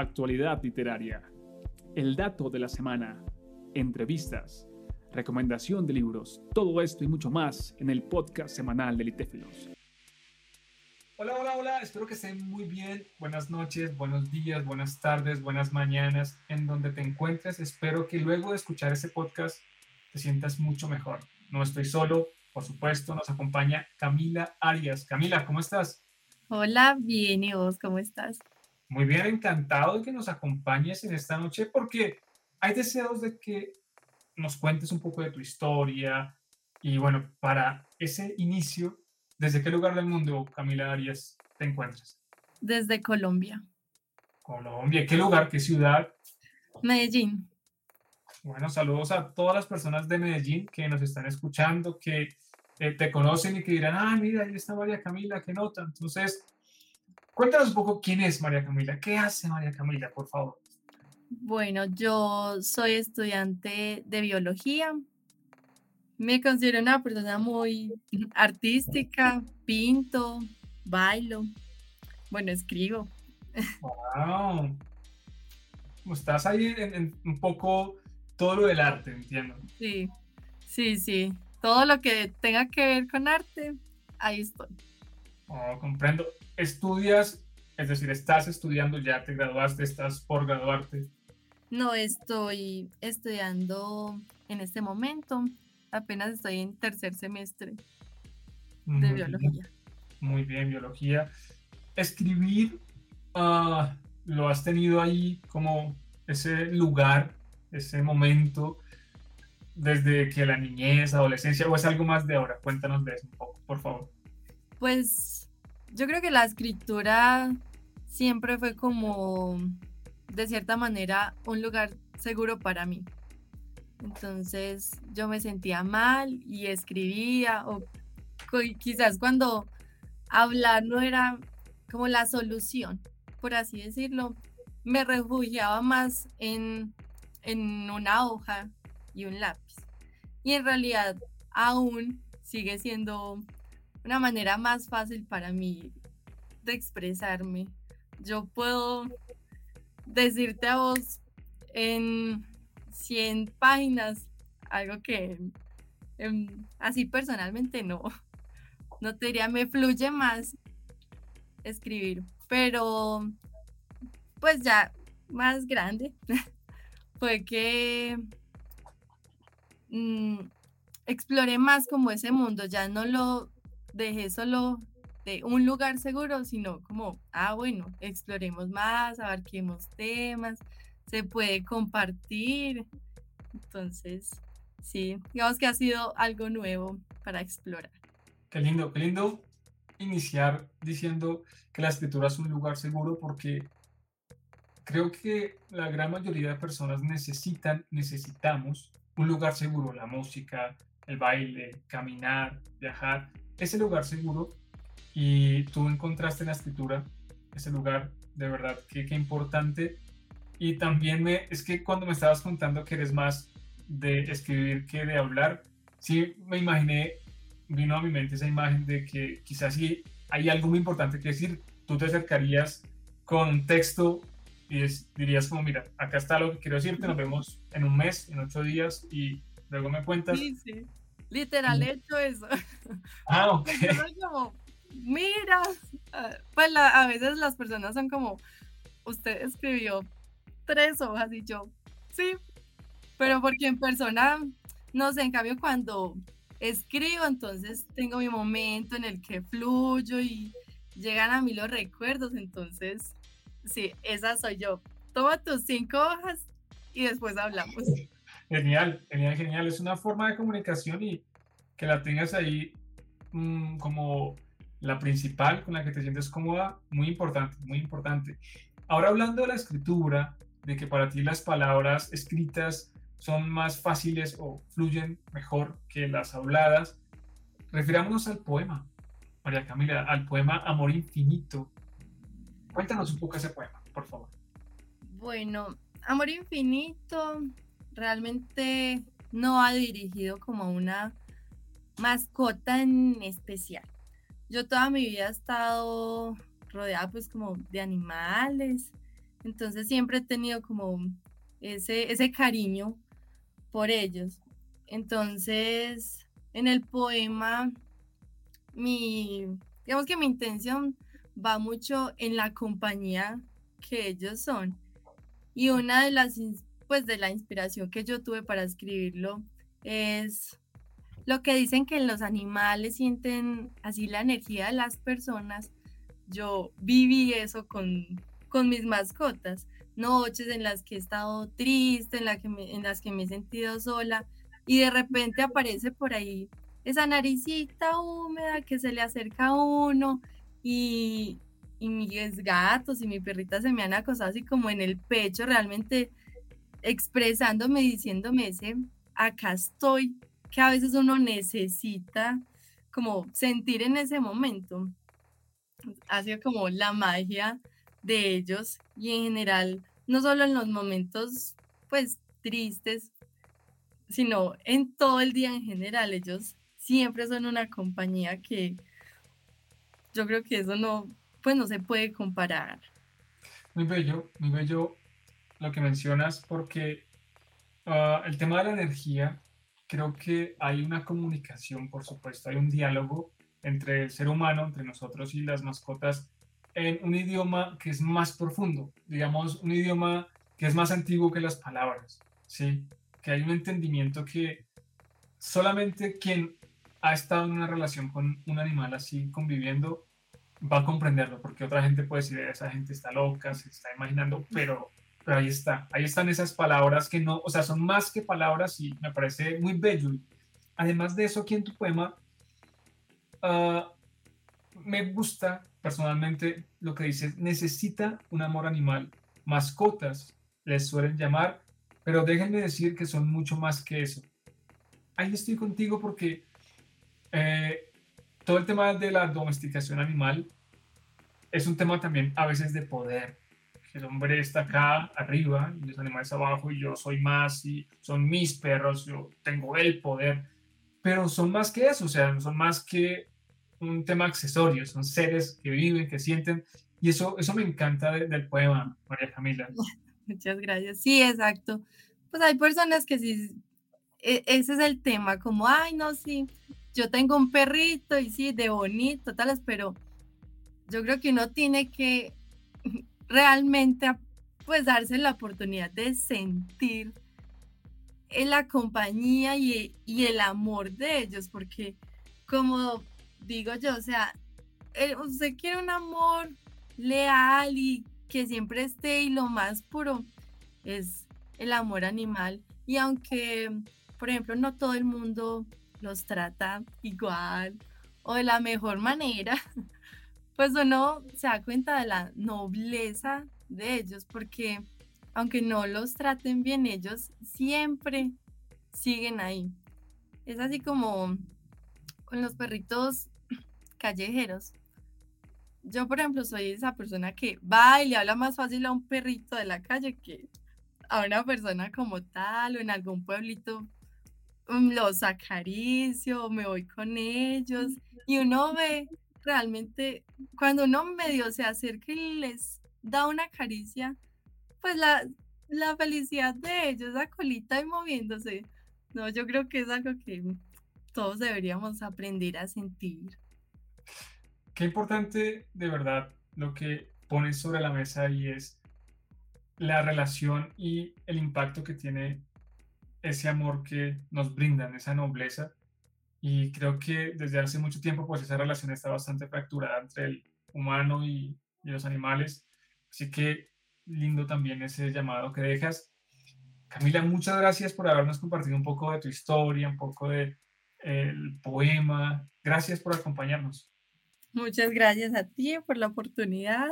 actualidad literaria, el dato de la semana, entrevistas, recomendación de libros, todo esto y mucho más en el podcast semanal de Litéfilos. Hola, hola, hola, espero que estén muy bien. Buenas noches, buenos días, buenas tardes, buenas mañanas, en donde te encuentres. Espero que luego de escuchar este podcast te sientas mucho mejor. No estoy solo, por supuesto, nos acompaña Camila Arias. Camila, ¿cómo estás? Hola, bien, ¿y vos cómo estás? Muy bien, encantado de que nos acompañes en esta noche porque hay deseos de que nos cuentes un poco de tu historia y bueno, para ese inicio, ¿desde qué lugar del mundo, Camila Arias, te encuentras? Desde Colombia. Colombia, ¿qué lugar, qué ciudad? Medellín. Bueno, saludos a todas las personas de Medellín que nos están escuchando, que eh, te conocen y que dirán, ah, mira, ahí está María Camila, qué nota. Entonces, cuéntanos un poco quién es María Camila, qué hace María Camila, por favor. Bueno, yo soy estudiante de biología. Me considero una persona muy artística, pinto, bailo, bueno, escribo. Wow. Estás ahí en un poco todo lo del arte, entiendo. Sí, sí, sí todo lo que tenga que ver con arte, ahí estoy. Oh, comprendo. ¿Estudias, es decir, estás estudiando, ya te graduaste, estás por graduarte? No, estoy estudiando en este momento. Apenas estoy en tercer semestre de biología. Muy bien, biología. Escribir, uh, ¿lo has tenido ahí como ese lugar, ese momento desde que la niñez, adolescencia, o es algo más de ahora? Cuéntanos de eso un poco, por favor. Pues yo creo que la escritura siempre fue como, de cierta manera, un lugar seguro para mí. Entonces yo me sentía mal y escribía, o quizás cuando hablar no era como la solución, por así decirlo, me refugiaba más en, en una hoja y un lápiz. Y en realidad aún sigue siendo una manera más fácil para mí de expresarme. Yo puedo decirte a vos en 100 páginas algo que em, así personalmente no, no te diría, me fluye más escribir, pero pues ya más grande fue que Mm, exploré más como ese mundo, ya no lo dejé solo de un lugar seguro, sino como, ah, bueno, exploremos más, abarquemos temas, se puede compartir. Entonces, sí, digamos que ha sido algo nuevo para explorar. Qué lindo, qué lindo iniciar diciendo que la escritura es un lugar seguro porque creo que la gran mayoría de personas necesitan, necesitamos un lugar seguro, la música, el baile, caminar, viajar, ese lugar seguro y tú encontraste en la escritura ese lugar de verdad que, qué importante. Y también me, es que cuando me estabas contando que eres más de escribir que de hablar, sí me imaginé, vino a mi mente esa imagen de que quizás si hay algo muy importante que decir, tú te acercarías con un texto y dirías como, mira, acá está lo que quiero decirte, nos vemos en un mes, en ocho días y luego me cuentas. Sí, sí, literal he hecho eso. Ah, ok. Como, mira, ah, pues a veces las personas son como, usted escribió tres hojas y yo, sí, pero porque en persona, no sé, en cambio cuando escribo, entonces tengo mi momento en el que fluyo y llegan a mí los recuerdos, entonces Sí, esa soy yo. Toma tus cinco hojas y después hablamos. Genial, genial, genial. Es una forma de comunicación y que la tengas ahí mm, como la principal con la que te sientes cómoda, muy importante, muy importante. Ahora hablando de la escritura, de que para ti las palabras escritas son más fáciles o fluyen mejor que las habladas, refirámonos al poema, María Camila, al poema Amor Infinito, Cuéntanos un poco ese poema, por favor. Bueno, Amor Infinito realmente no ha dirigido como una mascota en especial. Yo toda mi vida he estado rodeada pues como de animales Entonces siempre he tenido como ese, ese cariño por ellos. Entonces, en el poema, mi, digamos que mi intención va mucho en la compañía que ellos son. Y una de las, pues de la inspiración que yo tuve para escribirlo es lo que dicen que los animales sienten así la energía de las personas. Yo viví eso con, con mis mascotas. Noches en las que he estado triste, en, la que en las que me he sentido sola y de repente aparece por ahí esa naricita húmeda que se le acerca a uno y, y mis gatos y mi perrita se me han acostado así como en el pecho, realmente expresándome, diciéndome ese, acá estoy, que a veces uno necesita como sentir en ese momento. Ha como la magia de ellos y en general, no solo en los momentos pues tristes, sino en todo el día en general, ellos siempre son una compañía que yo creo que eso no, pues no se puede comparar. Muy bello, muy bello lo que mencionas, porque ah, el tema de la energía, creo que hay una comunicación, por supuesto, hay un diálogo entre el ser humano, entre nosotros y las mascotas, en un idioma que es más profundo, digamos, un idioma que es más antiguo que las palabras, ¿sí? Que hay un entendimiento que solamente quien ha estado en una relación con un animal así conviviendo va a comprenderlo, porque otra gente puede decir, esa gente está loca, se está imaginando, pero, pero ahí está, ahí están esas palabras que no, o sea, son más que palabras y me parece muy bello. Además de eso, aquí en tu poema, uh, me gusta personalmente lo que dices, necesita un amor animal, mascotas les suelen llamar, pero déjenme decir que son mucho más que eso. Ahí estoy contigo porque eh, todo el tema de la domesticación animal es un tema también a veces de poder. El hombre está acá arriba y los animales abajo y yo soy más y son mis perros, yo tengo el poder, pero son más que eso, o sea, son más que un tema accesorio, son seres que viven, que sienten y eso, eso me encanta del poema, María Camila. Muchas gracias. Sí, exacto. Pues hay personas que sí, e, ese es el tema, como, ay, no, sí, yo tengo un perrito y sí, de bonito, tales, pero yo creo que uno tiene que realmente pues darse la oportunidad de sentir la compañía y, el amor de ellos, porque como digo yo, o sea, usted quiere un amor leal y que siempre esté y lo más puro es el amor animal. Y aunque, por ejemplo, no todo el mundo los trata igual o de la mejor manera, pues uno se da cuenta de la nobleza de ellos, porque aunque no los traten bien, ellos siempre siguen ahí. Es así como con los perritos callejeros. Yo, por ejemplo, soy esa persona que va y le habla más fácil a un perrito de la calle que a una persona como tal o en algún pueblito Mm, los acaricio, me voy con ellos y uno ve realmente cuando uno medio se acerca y les da una caricia, pues la, la felicidad de ellos, la colita y moviéndose. No, yo creo que es algo que todos deberíamos aprender a sentir. Qué importante de verdad lo que pones sobre la mesa y es la relación y el impacto que tiene ese amor que nos brindan, esa nobleza. Y creo que desde hace mucho tiempo, pues esa relación está bastante fracturada entre el humano y, los animales. Así que lindo también ese llamado que dejas. Camila, muchas gracias por habernos compartido un poco de tu historia, un poco de el poema. Gracias por acompañarnos. Muchas gracias a ti por la oportunidad